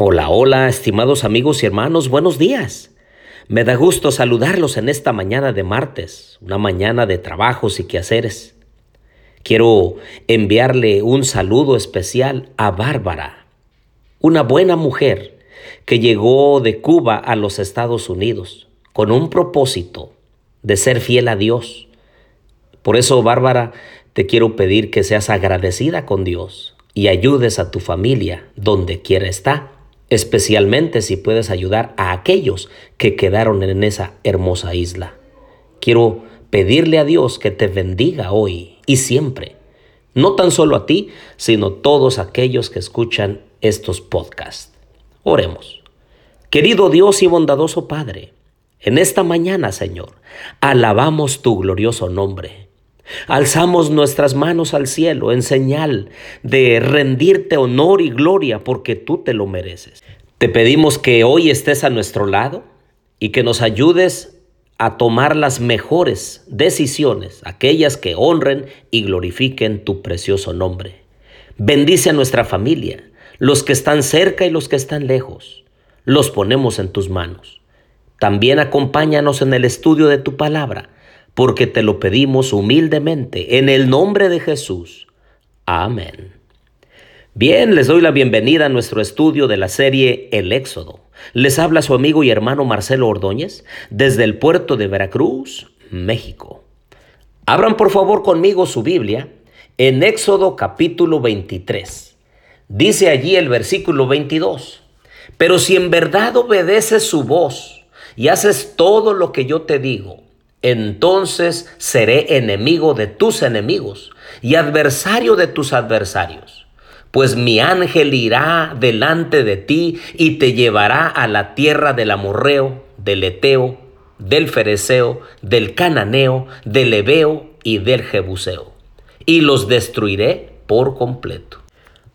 Hola, hola, estimados amigos y hermanos, buenos días. Me da gusto saludarlos en esta mañana de martes, una mañana de trabajos y quehaceres. Quiero enviarle un saludo especial a Bárbara, una buena mujer que llegó de Cuba a los Estados Unidos con un propósito de ser fiel a Dios. Por eso, Bárbara, te quiero pedir que seas agradecida con Dios y ayudes a tu familia donde quiera estar especialmente si puedes ayudar a aquellos que quedaron en esa hermosa isla. Quiero pedirle a Dios que te bendiga hoy y siempre, no tan solo a ti, sino todos aquellos que escuchan estos podcasts. Oremos. Querido Dios y bondadoso Padre, en esta mañana, Señor, alabamos tu glorioso nombre. Alzamos nuestras manos al cielo en señal de rendirte honor y gloria porque tú te lo mereces. Te pedimos que hoy estés a nuestro lado y que nos ayudes a tomar las mejores decisiones, aquellas que honren y glorifiquen tu precioso nombre. Bendice a nuestra familia, los que están cerca y los que están lejos. Los ponemos en tus manos. También acompáñanos en el estudio de tu palabra porque te lo pedimos humildemente en el nombre de Jesús. Amén. Bien, les doy la bienvenida a nuestro estudio de la serie El Éxodo. Les habla su amigo y hermano Marcelo Ordóñez desde el puerto de Veracruz, México. Abran por favor conmigo su Biblia en Éxodo capítulo 23. Dice allí el versículo 22, pero si en verdad obedeces su voz y haces todo lo que yo te digo, entonces seré enemigo de tus enemigos y adversario de tus adversarios. Pues mi ángel irá delante de ti y te llevará a la tierra del amorreo, del eteo, del fereceo, del cananeo, del ebeo y del jebuseo. Y los destruiré por completo.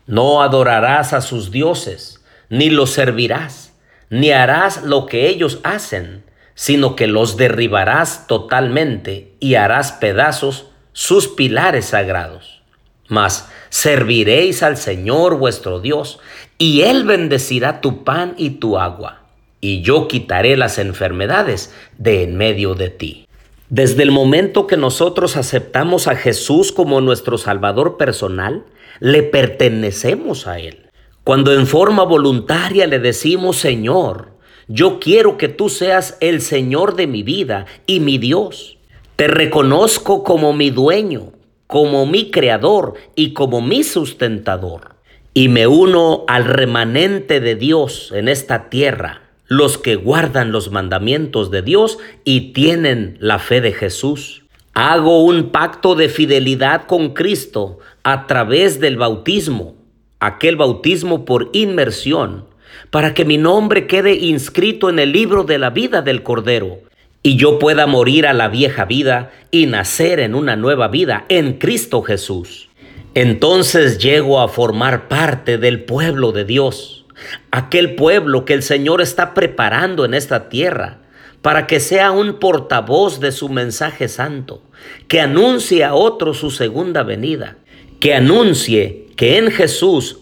No adorarás a sus dioses, ni los servirás, ni harás lo que ellos hacen sino que los derribarás totalmente y harás pedazos sus pilares sagrados. Mas serviréis al Señor vuestro Dios, y Él bendecirá tu pan y tu agua, y yo quitaré las enfermedades de en medio de ti. Desde el momento que nosotros aceptamos a Jesús como nuestro Salvador personal, le pertenecemos a Él. Cuando en forma voluntaria le decimos, Señor, yo quiero que tú seas el Señor de mi vida y mi Dios. Te reconozco como mi dueño, como mi creador y como mi sustentador. Y me uno al remanente de Dios en esta tierra, los que guardan los mandamientos de Dios y tienen la fe de Jesús. Hago un pacto de fidelidad con Cristo a través del bautismo, aquel bautismo por inmersión para que mi nombre quede inscrito en el libro de la vida del Cordero, y yo pueda morir a la vieja vida y nacer en una nueva vida en Cristo Jesús. Entonces llego a formar parte del pueblo de Dios, aquel pueblo que el Señor está preparando en esta tierra, para que sea un portavoz de su mensaje santo, que anuncie a otros su segunda venida, que anuncie que en Jesús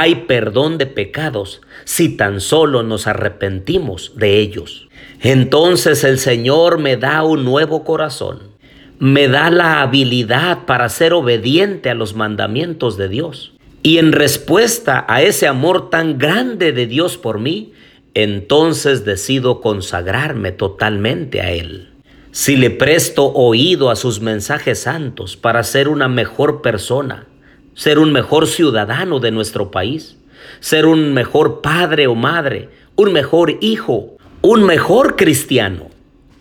hay perdón de pecados si tan solo nos arrepentimos de ellos. Entonces el Señor me da un nuevo corazón, me da la habilidad para ser obediente a los mandamientos de Dios. Y en respuesta a ese amor tan grande de Dios por mí, entonces decido consagrarme totalmente a Él. Si le presto oído a sus mensajes santos para ser una mejor persona, ser un mejor ciudadano de nuestro país, ser un mejor padre o madre, un mejor hijo, un mejor cristiano.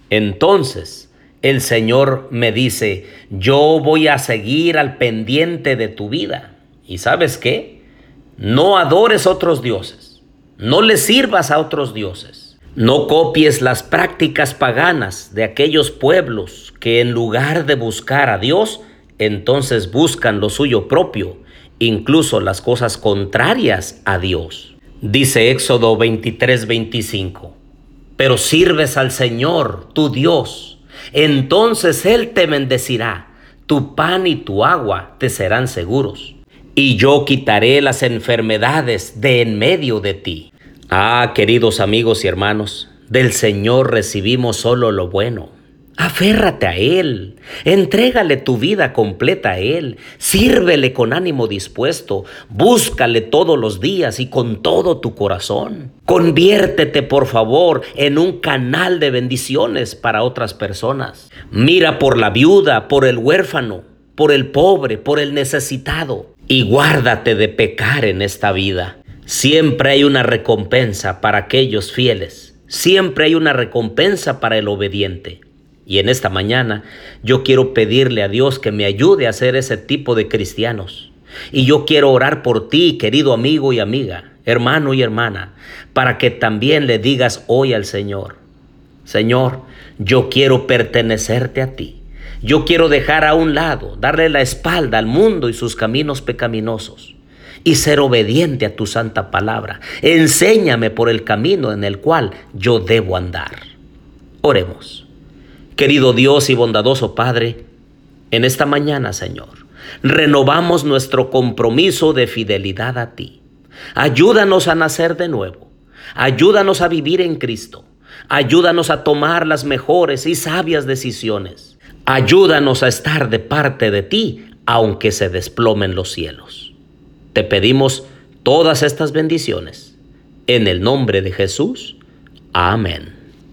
Entonces el Señor me dice, yo voy a seguir al pendiente de tu vida. ¿Y sabes qué? No adores otros dioses, no le sirvas a otros dioses. No copies las prácticas paganas de aquellos pueblos que en lugar de buscar a Dios, entonces buscan lo suyo propio, incluso las cosas contrarias a Dios. Dice Éxodo 23, 25. Pero sirves al Señor, tu Dios, entonces Él te bendecirá, tu pan y tu agua te serán seguros, y yo quitaré las enfermedades de en medio de ti. Ah, queridos amigos y hermanos, del Señor recibimos solo lo bueno. Aférrate a Él, entrégale tu vida completa a Él, sírvele con ánimo dispuesto, búscale todos los días y con todo tu corazón. Conviértete, por favor, en un canal de bendiciones para otras personas. Mira por la viuda, por el huérfano, por el pobre, por el necesitado, y guárdate de pecar en esta vida. Siempre hay una recompensa para aquellos fieles. Siempre hay una recompensa para el obediente. Y en esta mañana yo quiero pedirle a Dios que me ayude a ser ese tipo de cristianos. Y yo quiero orar por ti, querido amigo y amiga, hermano y hermana, para que también le digas hoy al Señor, Señor, yo quiero pertenecerte a ti. Yo quiero dejar a un lado, darle la espalda al mundo y sus caminos pecaminosos y ser obediente a tu santa palabra. Enséñame por el camino en el cual yo debo andar. Oremos. Querido Dios y bondadoso Padre, en esta mañana, Señor, renovamos nuestro compromiso de fidelidad a ti. Ayúdanos a nacer de nuevo. Ayúdanos a vivir en Cristo. Ayúdanos a tomar las mejores y sabias decisiones. Ayúdanos a estar de parte de ti, aunque se desplomen los cielos. Te pedimos todas estas bendiciones. En el nombre de Jesús. Amén.